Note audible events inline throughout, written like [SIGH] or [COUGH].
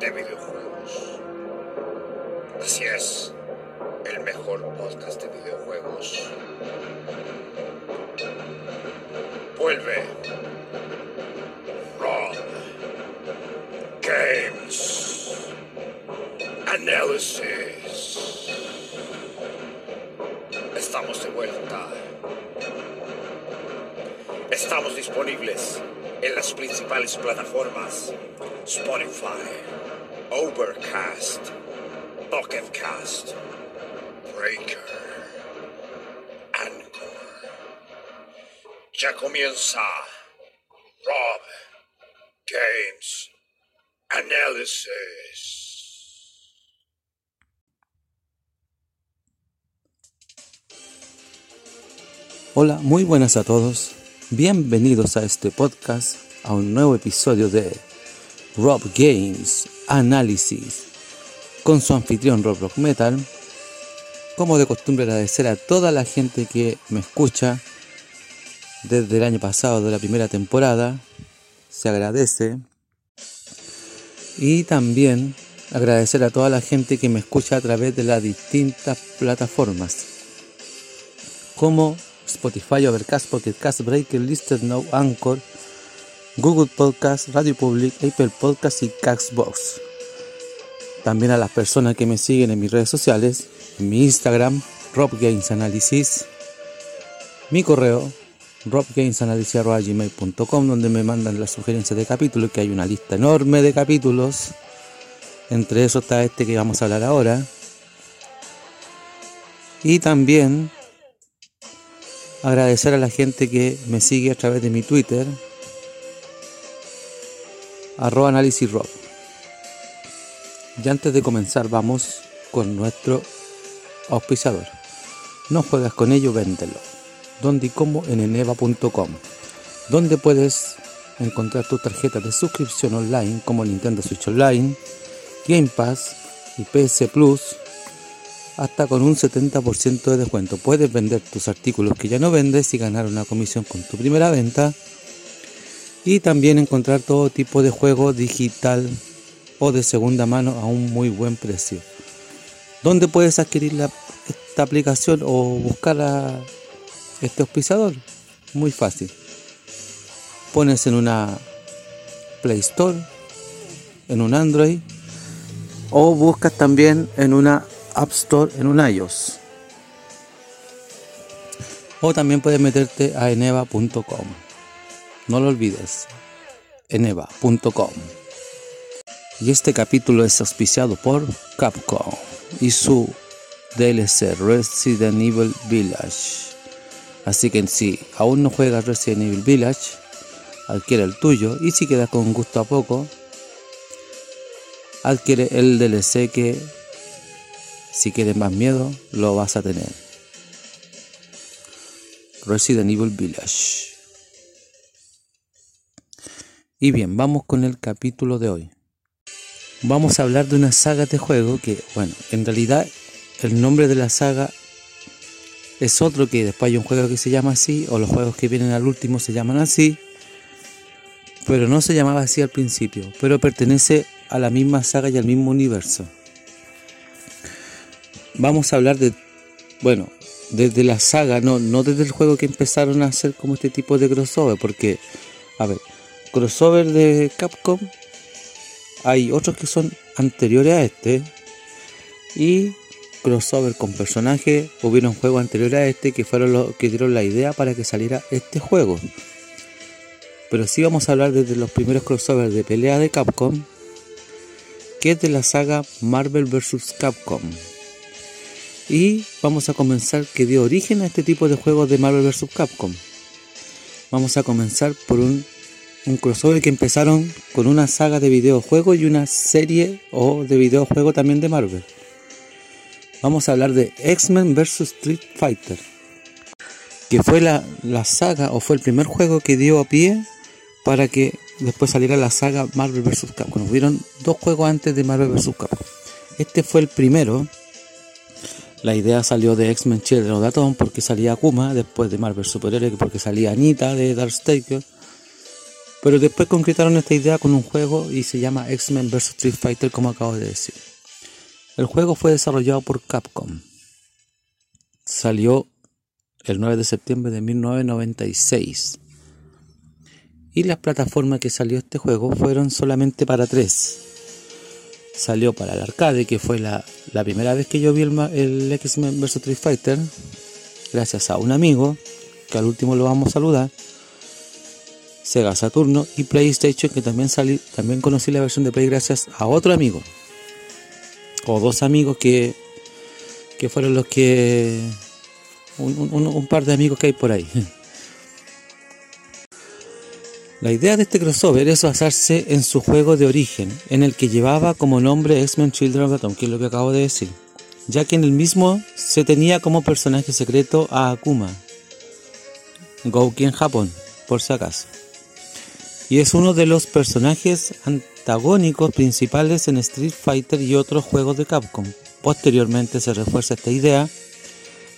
de videojuegos. Así es, el mejor podcast de videojuegos. Vuelve. Estamos disponibles en las principales plataformas Spotify, Overcast, Pocket Cast, Breaker, Anchor. Ya comienza Rob Games Analysis. Hola, muy buenas a todos. Bienvenidos a este podcast, a un nuevo episodio de Rob Games Análisis con su anfitrión Rob Rock Metal. Como de costumbre agradecer a toda la gente que me escucha desde el año pasado de la primera temporada. Se agradece. Y también agradecer a toda la gente que me escucha a través de las distintas plataformas. Como Spotify, Overcast, Pocket Cast, Breaker, Listed Now, Anchor, Google Podcast, Radio Public, Apple Podcast y Castbox. También a las personas que me siguen en mis redes sociales, en mi Instagram, Rob Games Analysis, mi correo, robgamesanalysis.gmail.com, donde me mandan las sugerencias de capítulos, que hay una lista enorme de capítulos. Entre esos está este que vamos a hablar ahora. Y también agradecer a la gente que me sigue a través de mi Twitter, arroba. Y antes de comenzar vamos con nuestro auspiciador. No juegas con ello, véndelo. Donde y cómo en eneva.com. Donde puedes encontrar tus tarjetas de suscripción online como Nintendo Switch Online, Game Pass y PS Plus hasta con un 70% de descuento. Puedes vender tus artículos que ya no vendes y ganar una comisión con tu primera venta. Y también encontrar todo tipo de juego digital o de segunda mano a un muy buen precio. ¿Dónde puedes adquirir la, esta aplicación o buscar este auspiciador? Muy fácil. Pones en una Play Store, en un Android o buscas también en una App Store en un iOS. O también puedes meterte a eneva.com. No lo olvides. eneva.com. Y este capítulo es auspiciado por Capcom y su DLC Resident Evil Village. Así que si aún no juegas Resident Evil Village, adquiere el tuyo y si quedas con gusto a poco, adquiere el DLC que si quieres más miedo, lo vas a tener. Resident Evil Village. Y bien, vamos con el capítulo de hoy. Vamos a hablar de una saga de juego que, bueno, en realidad el nombre de la saga es otro que después hay un juego que se llama así, o los juegos que vienen al último se llaman así, pero no se llamaba así al principio, pero pertenece a la misma saga y al mismo universo vamos a hablar de, bueno, desde la saga, no, no desde el juego que empezaron a hacer como este tipo de crossover, porque, a ver, crossover de Capcom, hay otros que son anteriores a este, y crossover con personajes, hubieron juegos anteriores a este que fueron los que dieron la idea para que saliera este juego. Pero sí vamos a hablar desde los primeros crossovers de pelea de Capcom, que es de la saga Marvel vs. Capcom. Y vamos a comenzar que dio origen a este tipo de juegos de Marvel vs. Capcom. Vamos a comenzar por un crossover que empezaron con una saga de videojuegos y una serie o de videojuegos también de Marvel. Vamos a hablar de X-Men vs Street Fighter, que fue la, la saga o fue el primer juego que dio a pie para que después saliera la saga Marvel vs. Capcom. Hubieron dos juegos antes de Marvel vs. Capcom. Este fue el primero. La idea salió de X-Men Children of Atom porque salía Akuma, después de Marvel Superhéroe porque salía Anita de Darkstalker. Pero después concretaron esta idea con un juego y se llama X-Men vs. Street Fighter como acabo de decir. El juego fue desarrollado por Capcom. Salió el 9 de septiembre de 1996 y las plataformas que salió este juego fueron solamente para tres. Salió para el arcade, que fue la, primera vez que yo vi el, el X-Men vs Street Fighter, gracias a un amigo, que al último lo vamos a saludar, Sega Saturno y PlayStation, que también, salí, también conocí la versión de Play gracias a otro amigo, o dos amigos que, que fueron los que... un par de amigos que hay por ahí. [LAUGHS] La idea de este crossover es basarse en su juego de origen, en el que llevaba como nombre X-Men Children of Atom, que es lo que acabo de decir, ya que en el mismo se tenía como personaje secreto a Akuma, Gouki en Japón, por si acaso. Y es uno de los personajes antagónicos principales en Street Fighter y otros juegos de Capcom. Posteriormente se refuerza esta idea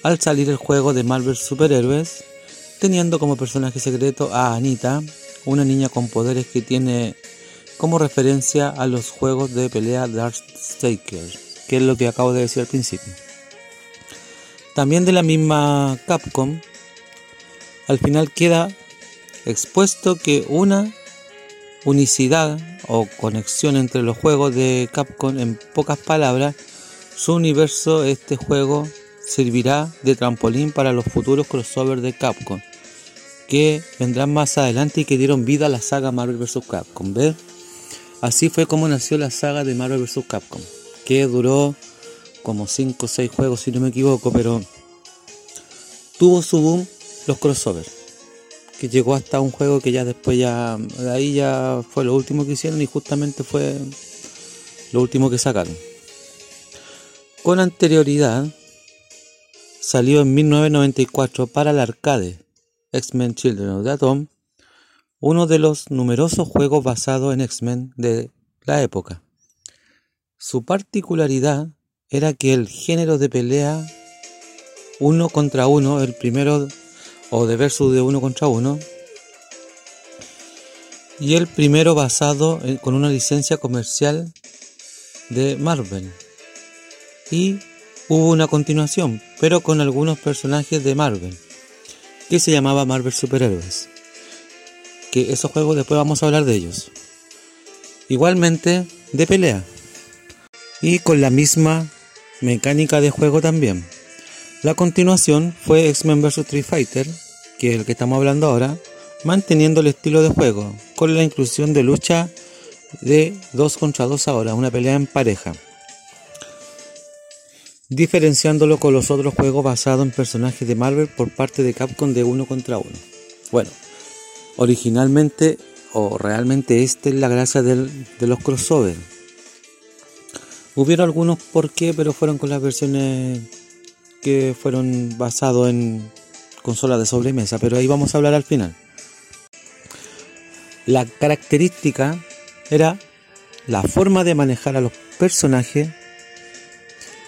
al salir el juego de Marvel Superhéroes, teniendo como personaje secreto a Anita, una niña con poderes que tiene como referencia a los juegos de pelea Darkstalker, que es lo que acabo de decir al principio. También de la misma Capcom, al final queda expuesto que una unicidad o conexión entre los juegos de Capcom, en pocas palabras, su universo, este juego, servirá de trampolín para los futuros crossovers de Capcom que vendrán más adelante y que dieron vida a la saga Marvel vs. Capcom. ¿Ves? Así fue como nació la saga de Marvel vs. Capcom, que duró como 5 o 6 juegos si no me equivoco, pero tuvo su boom los crossovers, que llegó hasta un juego que ya después ya, de ahí ya fue lo último que hicieron y justamente fue lo último que sacaron. Con anterioridad salió en 1994 para el arcade X-Men Children of the Atom, uno de los numerosos juegos basados en X-Men de la época. Su particularidad era que el género de pelea uno contra uno, el primero o de versus de uno contra uno, y el primero basado con una licencia comercial de Marvel. Y hubo una continuación, pero con algunos personajes de Marvel que se llamaba Marvel Superhéroes. Que esos juegos después vamos a hablar de ellos. Igualmente de pelea. Y con la misma mecánica de juego también. La continuación fue X-Men vs Street Fighter, que es el que estamos hablando ahora, manteniendo el estilo de juego, con la inclusión de lucha de 2 contra 2 ahora, una pelea en pareja diferenciándolo con los otros juegos basados en personajes de Marvel por parte de Capcom de uno contra uno. Bueno, originalmente o realmente esta es la gracia de los crossovers. Hubieron algunos por qué, pero fueron con las versiones que fueron basados en consolas de sobremesa, pero ahí vamos a hablar al final. La característica era la forma de manejar a los personajes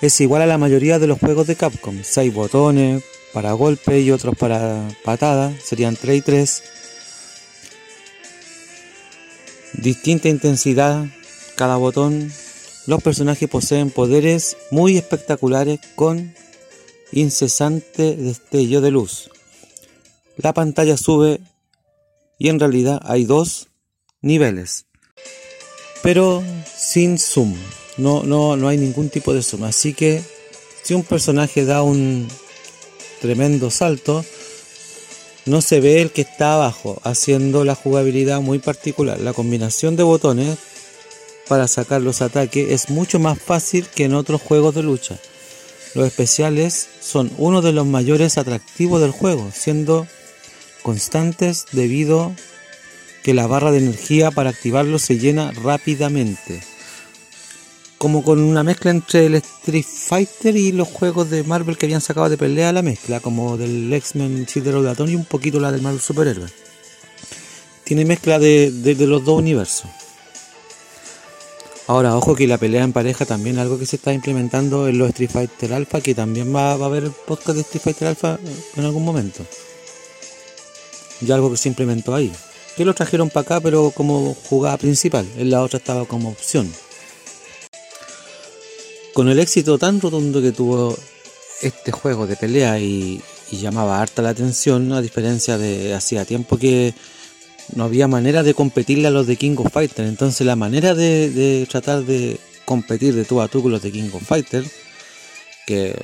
es igual a la mayoría de los juegos de Capcom. 6 botones para golpe y otros para patada, serían 3 y 3. Distinta intensidad cada botón. Los personajes poseen poderes muy espectaculares con incesante destello de luz. La pantalla sube y en realidad hay dos niveles, pero sin zoom no, no, no hay ningún tipo de suma. Así que si un personaje da un tremendo salto, no se ve el que está abajo, haciendo la jugabilidad muy particular. La combinación de botones para sacar los ataques es mucho más fácil que en otros juegos de lucha. Los especiales son uno de los mayores atractivos del juego, siendo constantes debido que la barra de energía para activarlo se llena rápidamente. Como con una mezcla entre el Street Fighter y los juegos de Marvel que habían sacado de pelea la mezcla, como del X-Men Children of the y un poquito la del Marvel Superhéroe. Tiene mezcla de, los dos universos. Ahora, ojo que la pelea en pareja también algo que se está implementando en los Street Fighter Alpha, que también va, a haber podcast de Street Fighter Alpha en algún momento. Ya algo que se implementó ahí. Que lo trajeron para acá, pero como jugada principal. En la otra estaba como opción. Con el éxito tan rotundo que tuvo este juego de pelea y, y llamaba harta la atención, a diferencia de hacía tiempo que no había manera de competirle a los de King of Fighters. Entonces la manera de, tratar de competir de tú a tú con los de King of Fighters, que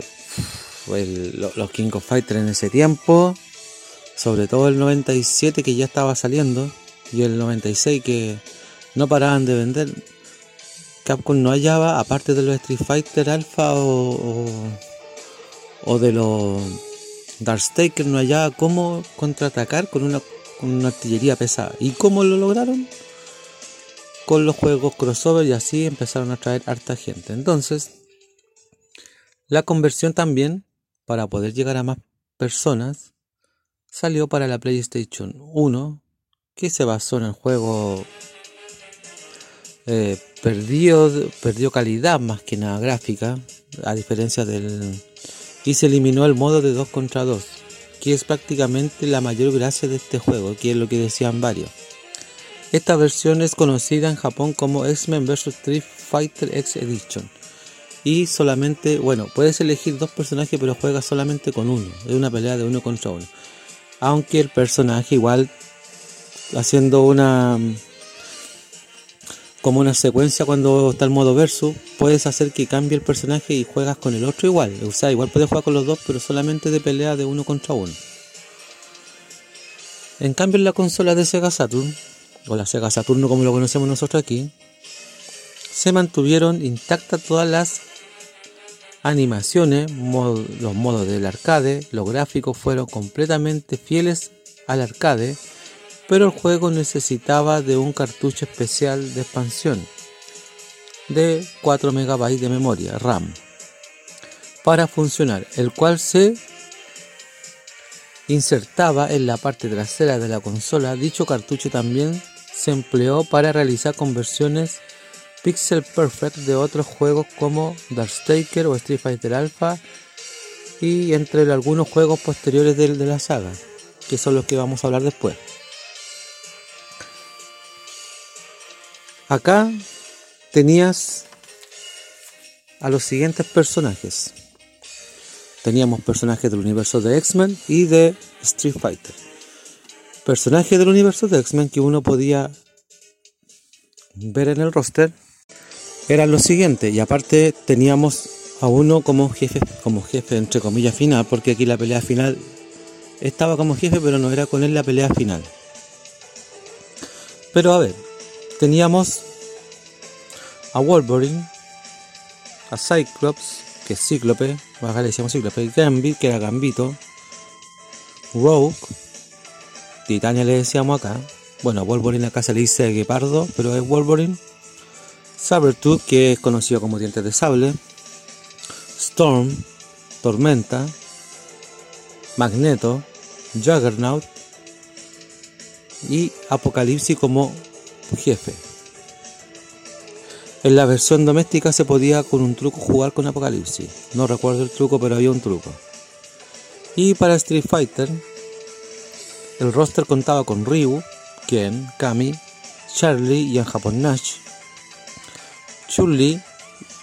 los King of Fighters en ese tiempo, sobre todo el 97 que ya estaba saliendo, y el 96 que no paraban de vender, Capcom no hallaba, aparte de los Street Fighter Alpha o, de los Darkstalker, no hallaba cómo contraatacar con una con una artillería pesada. ¿Y cómo lo lograron? Con los juegos crossover y así empezaron a traer harta gente. Entonces, la conversión también, para poder llegar a más personas, salió para la PlayStation 1, que se basó en el juego eh, perdió, perdió calidad más que nada gráfica, a diferencia del... Y se eliminó el modo de 2 contra 2 que es prácticamente la mayor gracia de este juego, que es lo que decían varios. Esta versión es conocida en Japón como X-Men vs Street Fighter X Edition. Y solamente, bueno, puedes elegir dos personajes, pero juegas solamente con uno. Es una pelea de uno contra uno. Aunque el personaje igual haciendo una como una secuencia cuando está el modo versus, puedes hacer que cambie el personaje y juegas con el otro igual. O sea, igual puedes jugar con los dos, pero solamente de pelea de uno contra uno. En cambio, en la consola de Sega Saturn, o la Sega Saturn como lo conocemos nosotros aquí, se mantuvieron intactas todas las animaciones, los modos del arcade, los gráficos fueron completamente fieles al arcade pero el juego necesitaba de un cartucho especial de expansión de 4 MB de memoria RAM para funcionar, el cual se insertaba en la parte trasera de la consola. Dicho cartucho también se empleó para realizar conversiones pixel perfect de otros juegos como Darkstalker o Street Fighter Alpha y entre algunos juegos posteriores de la saga, que son los que vamos a hablar después. Acá tenías a los siguientes personajes. Teníamos personajes del universo de X-Men y de Street Fighter. Personajes del universo de X-Men que uno podía ver en el roster eran los siguientes. Y aparte teníamos a uno como jefe, como jefe entre comillas final, porque aquí la pelea final estaba como jefe, pero no era con él la pelea final. Pero a ver, teníamos a Wolverine, a Cyclops, que es Cíclope, acá le decíamos Cíclope, Gambit, que era Gambito, Rogue, Titania le decíamos acá, bueno, Wolverine acá se le dice Guepardo, pero es Wolverine, Sabertooth, que es conocido como Dientes de Sable, Storm, Tormenta, Magneto, Juggernaut. Y Apocalipsis como jefe. En la versión doméstica se podía con un truco jugar con Apocalipsis. No recuerdo el truco, pero había un truco. Y para Street Fighter, el roster contaba con Ryu, Ken, Kami, Charlie y en Japón Nash. Chun-Li,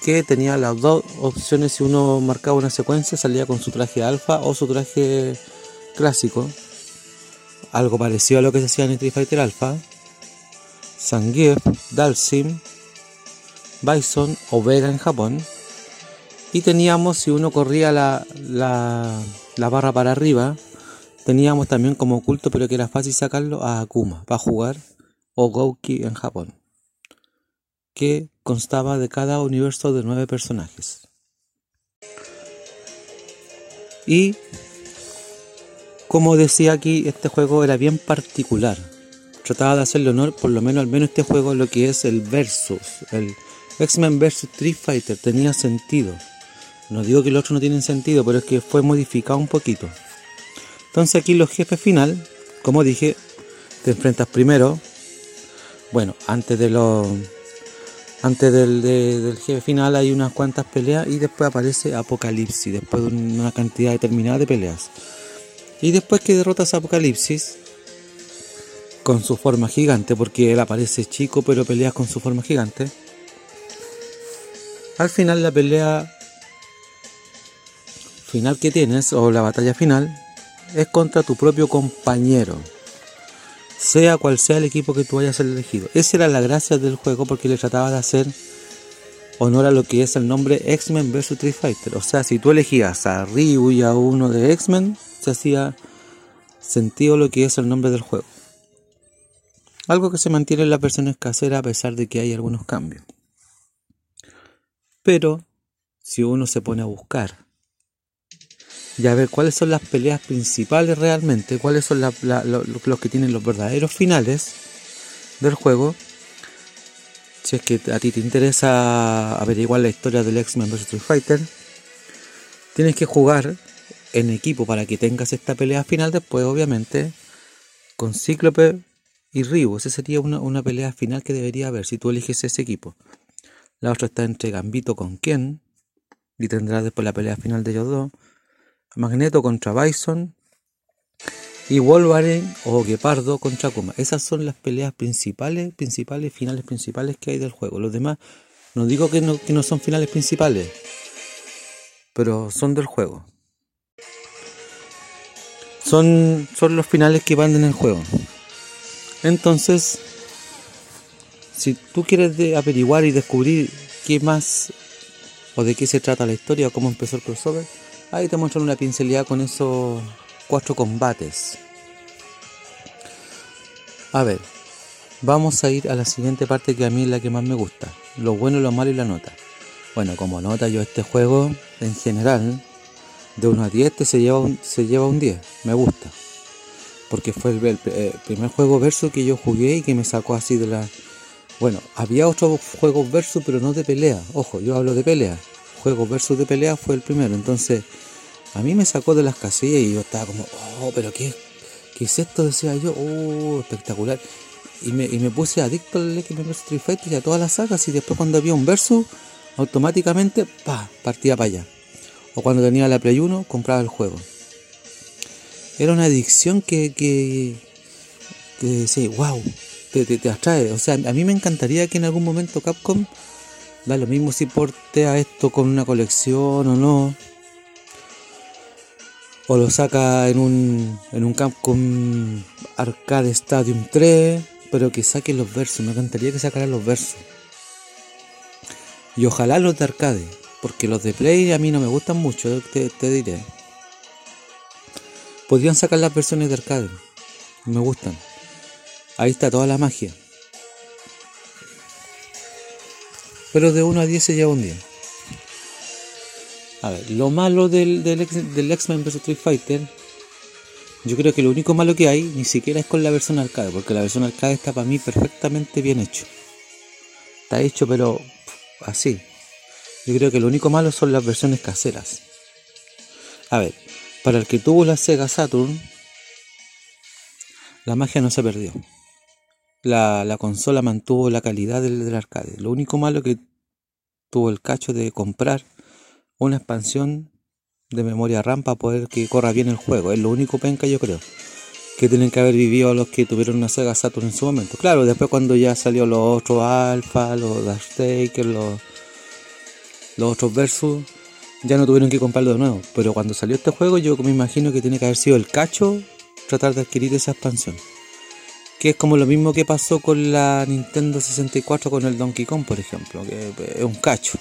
que tenía las dos opciones si uno marcaba una secuencia, salía con su traje alfa o su traje clásico. Algo parecido a lo que se hacía en Street Fighter Alpha. Zangief, Dalsim, Bison o Vega en Japón. Y teníamos, si uno corría la, la, la barra para arriba, teníamos también como oculto, pero que era fácil sacarlo, a Akuma para jugar o Gouki en Japón, que constaba de cada universo de nueve personajes. Y como decía aquí, este juego era bien particular trataba de hacerle honor, por lo menos al menos este juego, lo que es el versus. El X-Men versus Street Fighter tenía sentido. No digo que los otros no tienen sentido, pero es que fue modificado un poquito. Entonces aquí los jefes final, como dije, te enfrentas primero. Bueno, antes de los antes del, del, jefe final hay unas cuantas peleas y después aparece Apocalipsis, después de una cantidad determinada de peleas. Y después que derrotas a Apocalipsis, con su forma gigante, porque él aparece chico pero peleas con su forma gigante, al final la pelea final que tienes, o la batalla final, es contra tu propio compañero sea cual sea el equipo que tú hayas elegido. Esa era la gracia del juego porque le trataba de hacer honor a lo que es el nombre X-Men vs Street Fighter. O sea, si tú elegías a Ryu y a uno de X-Men, se hacía sentido lo que es el nombre del juego. Algo que se mantiene en las versiones caseras a pesar de que hay algunos cambios. Pero si uno se pone a buscar y a ver cuáles son las peleas principales realmente, cuáles son los que tienen los verdaderos finales del juego. Si es que a ti te interesa averiguar la historia del X-Men vs Street Fighter, tienes que jugar en equipo para que tengas esta pelea final. Después, obviamente, con Cíclope y Ryu. Esa sería una, una pelea final que debería haber si tú eliges ese equipo. La otra está entre Gambito con Ken. Y tendrás después la pelea final de ellos dos. Magneto contra Bison y Wolverine o Gepardo contra Kuma. Esas son las peleas principales, principales, finales principales que hay del juego. Los demás, no digo que no, que no son finales principales, pero son del juego. Son, son los finales que van en el juego. Entonces, si tú quieres averiguar y descubrir qué más o de qué se trata la historia o cómo empezó el crossover, Ahí te muestran una pincelada con esos cuatro combates. A ver, vamos a ir a la siguiente parte que a mí es la que más me gusta. Lo bueno, lo malo y la nota. Bueno, como nota yo este juego en general, de 1 a 10 se lleva un, se lleva un 10. Me gusta. Porque fue el, eh, primer juego verso que yo jugué y que me sacó así de la... Bueno, había otros juegos verso pero no de pelea. Ojo, yo hablo de pelea juego versus de pelea fue el primero. Entonces, a mí me sacó de las casillas y yo estaba como, oh, pero ¿qué, qué es esto? Decía yo, oh, espectacular. Y me, y me puse adicto al X-Men Street Fighter y a todas las sagas. Y después, cuando había un versus, automáticamente, pa, partía para allá. O cuando tenía la Play 1, compraba el juego. Era una adicción que, que, que sí, wow, te, te, atrae. O sea, a mí me encantaría que en algún momento Capcom Da lo mismo si portea esto con una colección o no. O lo saca en un, en un Capcom Arcade Stadium 3. Pero que saquen los versos. Me encantaría que sacaran los versos. Y ojalá los de arcade. Porque los de Play a mí no me gustan mucho, te, te diré. Podrían sacar las versiones de arcade. Me gustan. Ahí está toda la magia. Pero de 1 a 10 se lleva un día. A ver, lo malo del, del, X-Men vs Street Fighter, yo creo que lo único malo que hay ni siquiera es con la versión arcade, porque la versión arcade está para mí perfectamente bien hecho. Está hecho, pero así. Yo creo que lo único malo son las versiones caseras. A ver, para el que tuvo la Sega Saturn, la magia no se perdió la, consola mantuvo la calidad del, arcade. Lo único malo que tuvo el cacho de comprar una expansión de memoria RAM para poder que corra bien el juego. Es lo único penca yo creo. Que tienen que haber vivido los que tuvieron una Sega Saturn en su momento. Claro, después cuando ya salió los otros Alpha, los Dark Taker, los, los otros Versus, ya no tuvieron que comprarlo de nuevo. Pero cuando salió este juego yo me imagino que tiene que haber sido el cacho tratar de adquirir esa expansión que es como lo mismo que pasó con la Nintendo 64 con el Donkey Kong, por ejemplo, que es un cacho.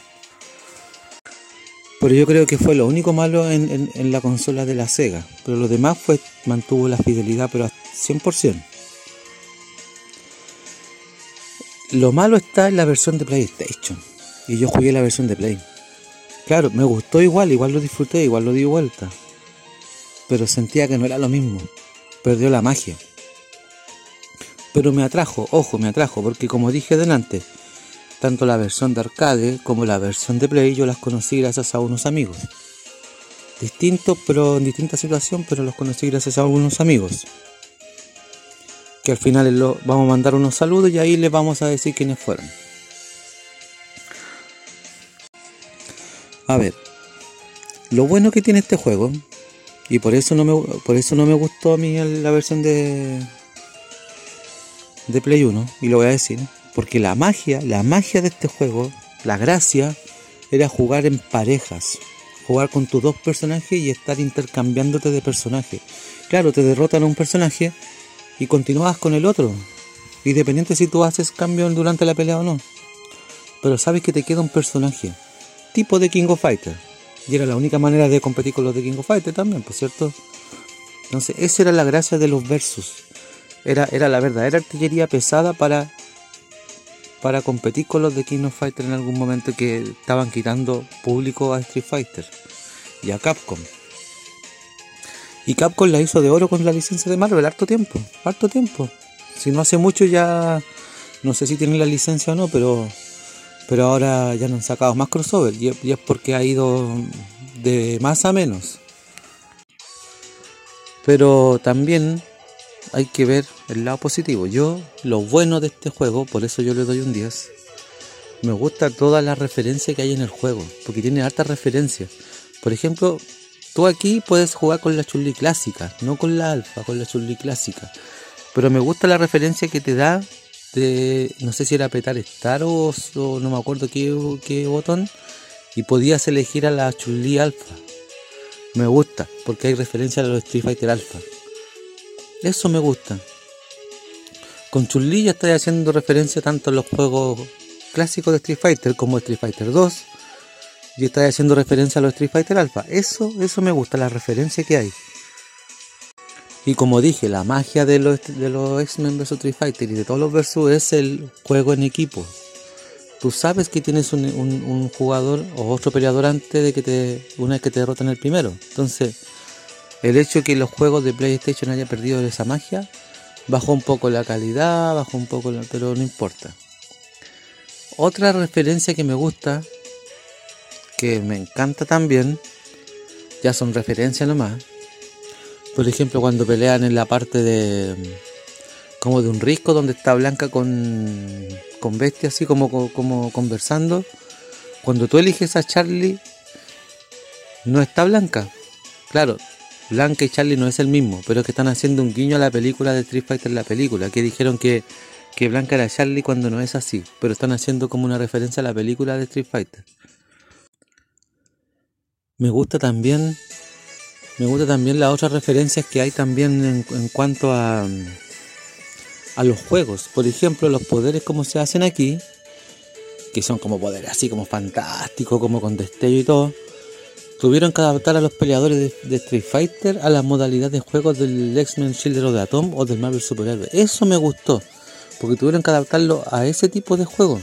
Pero yo creo que fue lo único malo en, la consola de la Sega. Pero lo demás fue, mantuvo la fidelidad, pero a 100%. Lo malo está en la versión de PlayStation. Y yo jugué la versión de Play. Claro, me gustó igual, igual lo disfruté, igual lo di vuelta. Pero sentía que no era lo mismo. Perdió la magia. Pero me atrajo, ojo, me atrajo, porque como dije delante, tanto la versión de arcade como la versión de Play yo las conocí gracias a unos amigos. Distintos, pero en distinta situación, pero los conocí gracias a unos amigos. Que al final lo, vamos a mandar unos saludos y ahí les vamos a decir quiénes fueron. A ver, lo bueno que tiene este juego, y por eso no me, por eso no me gustó a mí la versión de, de Play 1, y lo voy a decir, porque la magia, la magia de este juego, la gracia, era jugar en parejas. Jugar con tus dos personajes y estar intercambiándote de personaje. Claro, te derrotan a un personaje y continúas con el otro. Independiente si tú haces cambio durante la pelea o no. Pero sabes que te queda un personaje. Tipo de King of Fighter. Y era la única manera de competir con los de King of Fighter también, por cierto. Entonces, esa era la gracia de los versus. Era, era la verdadera artillería pesada para para competir con los de King of Fighter en algún momento que estaban quitando público a Street Fighter y a Capcom. Y Capcom la hizo de oro con la licencia de Marvel, harto tiempo, harto tiempo. Si no hace mucho ya, no sé si tienen la licencia o no, pero, pero ahora ya no han sacado más crossover y, y es porque ha ido de más a menos. Pero también hay que ver el lado positivo. Yo, lo bueno de este juego, por eso yo le doy un 10. Me gusta toda la referencia que hay en el juego, porque tiene hartas referencias. Por ejemplo, tú aquí puedes jugar con la Chulli clásica, no con la alfa, con la Chulli clásica. Pero me gusta la referencia que te da de, no sé si era apretar Star o, no me acuerdo qué, qué, botón, y podías elegir a la Chulli alfa. Me gusta, porque hay referencia a los Street Fighter alfa. Eso me gusta. Con Chun-Li ya estoy haciendo referencia tanto en los juegos clásicos de Street Fighter como Street Fighter 2. Y estoy haciendo referencia a los Street Fighter Alpha. Eso, eso me gusta, la referencia que hay. Y como dije, la magia de los, de los X-Men vs Street Fighter y de todos los versus es el juego en equipo. Tú sabes que tienes un, jugador o otro peleador antes de que te, una vez que te derrotan el primero. Entonces, el hecho de que los juegos de PlayStation hayan perdido esa magia bajó un poco la calidad, bajó un poco, pero no importa. Otra referencia que me gusta, que me encanta también, ya son referencias nomás. Por ejemplo, cuando pelean en la parte de como de un risco donde está Blanca con con Bestia así como, como conversando. Cuando tú eliges a Charlie no está Blanca. Claro, Blanca y Charlie no es el mismo, pero es que están haciendo un guiño a la película de Street Fighter, la película, que dijeron que, que Blanca era Charlie cuando no es así, pero están haciendo como una referencia a la película de Street Fighter. Me gusta también, me gusta también las otras referencias que hay también en, cuanto a, a los juegos. Por ejemplo, los poderes como se hacen aquí, que son como poderes así como fantásticos, como con destello y todo Tuvieron que adaptar a los peleadores de, Street Fighter a la modalidad de juego del X-Men Shield of the Atom o del Marvel Superhéroe. Eso me gustó, porque tuvieron que adaptarlo a ese tipo de juego.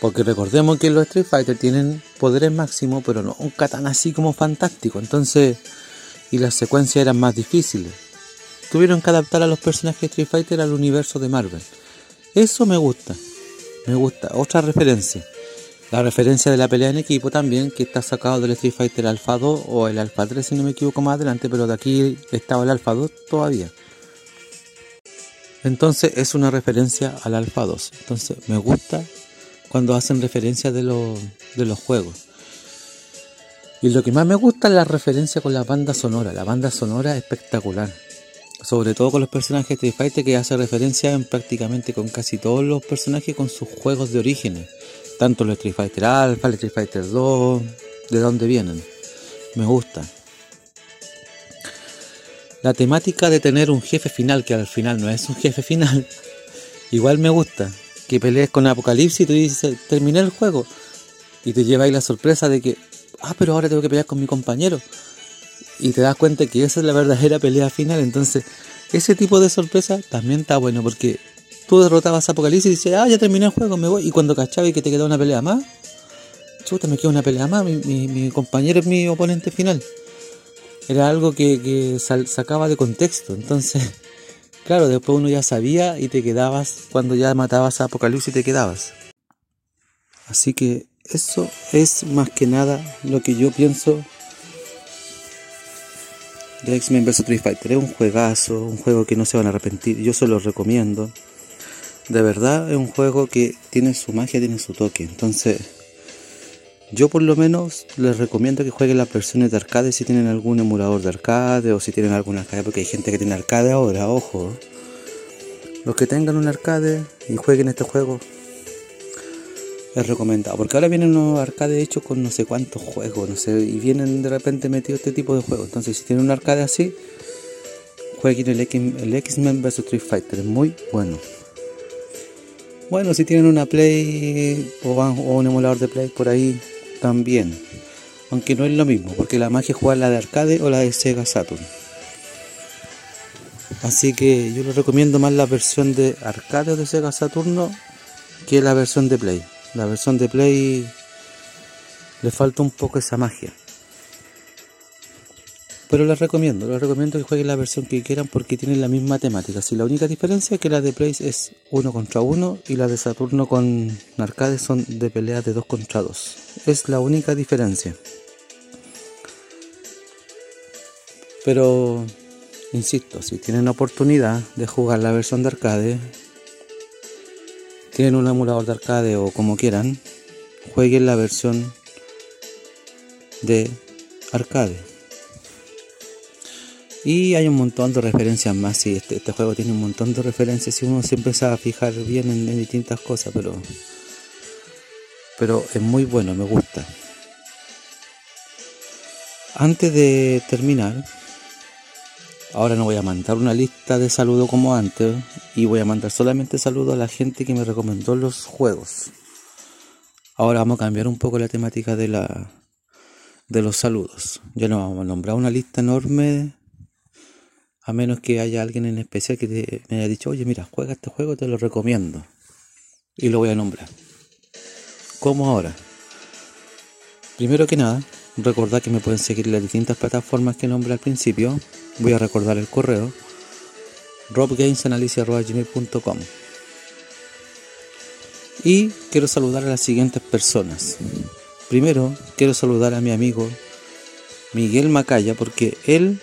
Porque recordemos que los Street Fighter tienen poderes máximos, pero no un katana así como fantástico. Entonces, y las secuencias eran más difíciles. Tuvieron que adaptar a los personajes de Street Fighter al universo de Marvel. Eso me gusta. Me gusta. Otra referencia. La referencia de la pelea en equipo también, que está sacado del Street Fighter Alpha 2 o el Alpha 3 si no me equivoco más adelante, pero de aquí estaba el Alpha 2 todavía. Entonces es una referencia al Alpha 2. Entonces me gusta cuando hacen referencia de, de los juegos. Y lo que más me gusta es la referencia con la banda sonora. La banda sonora es espectacular. Sobre todo con los personajes de Street Fighter que hace referencia en prácticamente con casi todos los personajes con sus juegos de orígenes tanto el Street Fighter Alpha, el Street Fighter 2, de dónde vienen. Me gusta. La temática de tener un jefe final, que al final no es un jefe final, [LAUGHS] igual me gusta. Que pelees con Apocalipsis y tú dices, terminé el juego. Y te lleváis la sorpresa de que, ah, pero ahora tengo que pelear con mi compañero. Y te das cuenta que esa es la verdadera pelea final. Entonces, ese tipo de sorpresa también está bueno porque tú derrotabas Apocalipsis y dices, ah, ya terminé el juego, me voy. Y cuando cachaba y que te quedaba una pelea más, chuta, me queda una pelea más, mi, compañero es mi oponente final. Era algo que, que sacaba de contexto, entonces Claro, después uno ya sabía y te quedabas, cuando ya matabas a Apocalipsis te quedabas. Así que eso es más que nada lo que yo pienso de X-Men vs Street Fighter. Es un juegazo, un juego que no se van a arrepentir. Yo se lo recomiendo. De verdad es un juego que tiene su magia, tiene su toque. Entonces, yo por lo menos les recomiendo que jueguen las versiones de arcade si tienen algún emulador de arcade o si tienen alguna arcade, porque hay gente que tiene arcade ahora, ojo. Los que tengan un arcade y jueguen este juego, es recomendado. Porque ahora vienen unos arcades hechos con no sé cuántos juegos, no sé, y vienen de repente metidos este tipo de juegos. Entonces, si tienen un arcade así, jueguen el, X-Men vs Street Fighter, es muy bueno. Bueno, si tienen una Play o, un emulador de Play por ahí, también. Aunque no es lo mismo, porque la magia es jugar la de arcade o la de Sega Saturn. Así que yo les recomiendo más la versión de arcade o de Sega Saturno que la versión de Play. La versión de Play le falta un poco esa magia. Pero les recomiendo, les recomiendo que jueguen la versión que quieran porque tienen la misma temática. Si la única diferencia es que la de Play es uno contra uno y la de Saturno con arcade son de peleas de dos contra dos. Es la única diferencia. Pero, insisto, si tienen la oportunidad de jugar la versión de arcade, tienen un emulador de arcade o como quieran, jueguen la versión de arcade. Y hay un montón de referencias más, y este, este, juego tiene un montón de referencias y uno se empieza a fijar bien en, en distintas cosas, pero, pero es muy bueno, me gusta. Antes de terminar, Ahora no voy a mandar una lista de saludos como antes y voy a mandar solamente saludos a la gente que me recomendó los juegos. Ahora vamos a cambiar un poco la temática de la de los saludos. Ya no vamos a nombrar una lista enorme a menos que haya alguien en especial que me haya dicho, oye, mira, juega este juego, te lo recomiendo. Y lo voy a nombrar. ¿Cómo ahora? Primero que nada, recordad que me pueden seguir en las distintas plataformas que nombré al principio voy a recordar el correo robgamesanalysis.com y quiero saludar a las siguientes personas primero quiero saludar a mi amigo Miguel Macaya porque él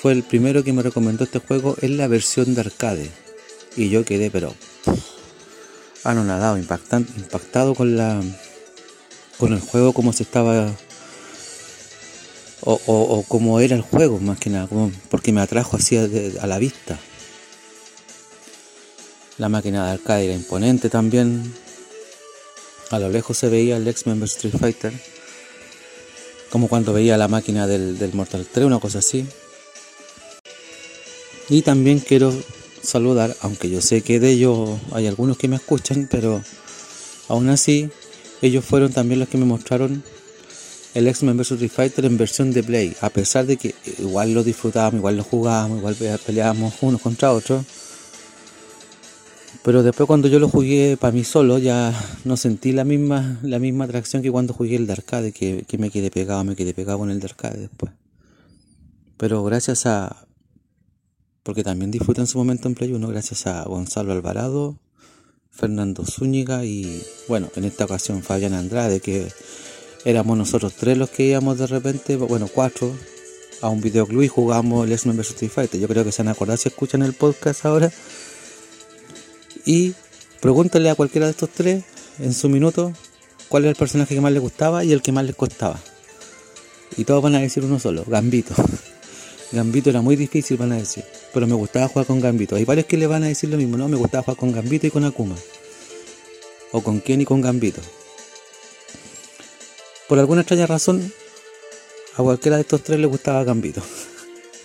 fue el primero que me recomendó este juego en la versión de arcade y yo quedé pero anonadado impactado con la con el juego como se estaba o, como era el juego más que nada, porque me atrajo así a, la vista. La máquina de arcade era imponente también. A lo lejos se veía el X-Men Street Fighter. Como cuando veía la máquina del, del Mortal 3, una cosa así. Y también quiero saludar, aunque yo sé que de ellos hay algunos que me escuchan, pero aún así ellos fueron también los que me mostraron el X-Men vs Street Fighter en versión de Play, a pesar de que igual lo disfrutábamos, igual lo jugábamos, igual peleábamos unos contra otros. Pero después cuando yo lo jugué para mí solo, ya no sentí la misma, la misma atracción que cuando jugué el de arcade, que, que me quedé pegado, me quedé pegado con el de arcade después. Pero gracias a, porque también disfruté en su momento en Play 1, gracias a Gonzalo Alvarado, Fernando Zúñiga y bueno, en esta ocasión Fabián Andrade, que éramos nosotros tres los que íbamos de repente, bueno, cuatro, a un videoclub y jugamos X-Men vs Street Fighter. Yo creo que se han acordado si escuchan el podcast ahora. Y pregúntale a cualquiera de estos tres en su minuto cuál era el personaje que más les gustaba y el que más les costaba. Y todos van a decir uno solo, Gambito. [LAUGHS] Gambito era muy difícil, van a decir. Pero me gustaba jugar con Gambito. Hay varios que le van a decir lo mismo, ¿no? Me gustaba jugar con Gambito y con Akuma. O con Ken y con Gambito. Por alguna extraña razón, a cualquiera de estos tres le gustaba Gambito.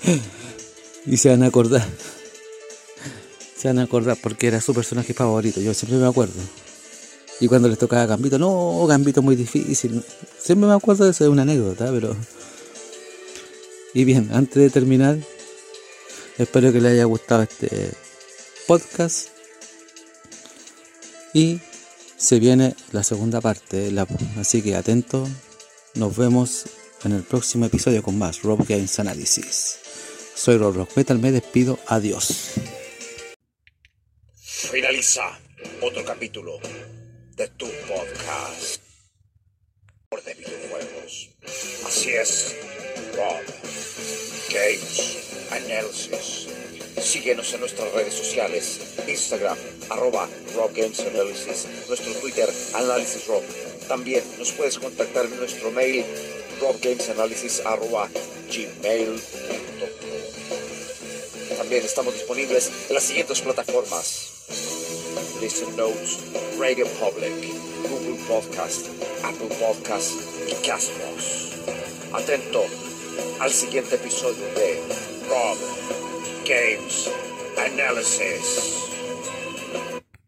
[LAUGHS] y se van a acordar. [LAUGHS] Se van a acordar porque era su personaje favorito. Yo siempre me acuerdo. Y cuando les tocaba Gambito, no, Gambito muy difícil. Siempre me acuerdo de eso, es una anécdota, pero. Y bien, antes de terminar, espero que les haya gustado este podcast. Y se viene la segunda parte, así que atento. Nos vemos en el próximo episodio con más Rob Games Analysis. Soy Rob Rock Metal, me despido, adiós. Finaliza otro capítulo de tu podcast de videojuegos. Así es, Rob Games Analysis. Síguenos en nuestras redes sociales, Instagram, arroba Rob Games Analysis, nuestro Twitter, Análisis Rob. También nos puedes contactar en nuestro mail, robgamesanalysis arroba gmail.com. También estamos disponibles en las siguientes plataformas. Listen Notes, Radio Public, Google Podcast, Apple Podcast y Castbox. Atento al siguiente episodio de Rob Games Analysis.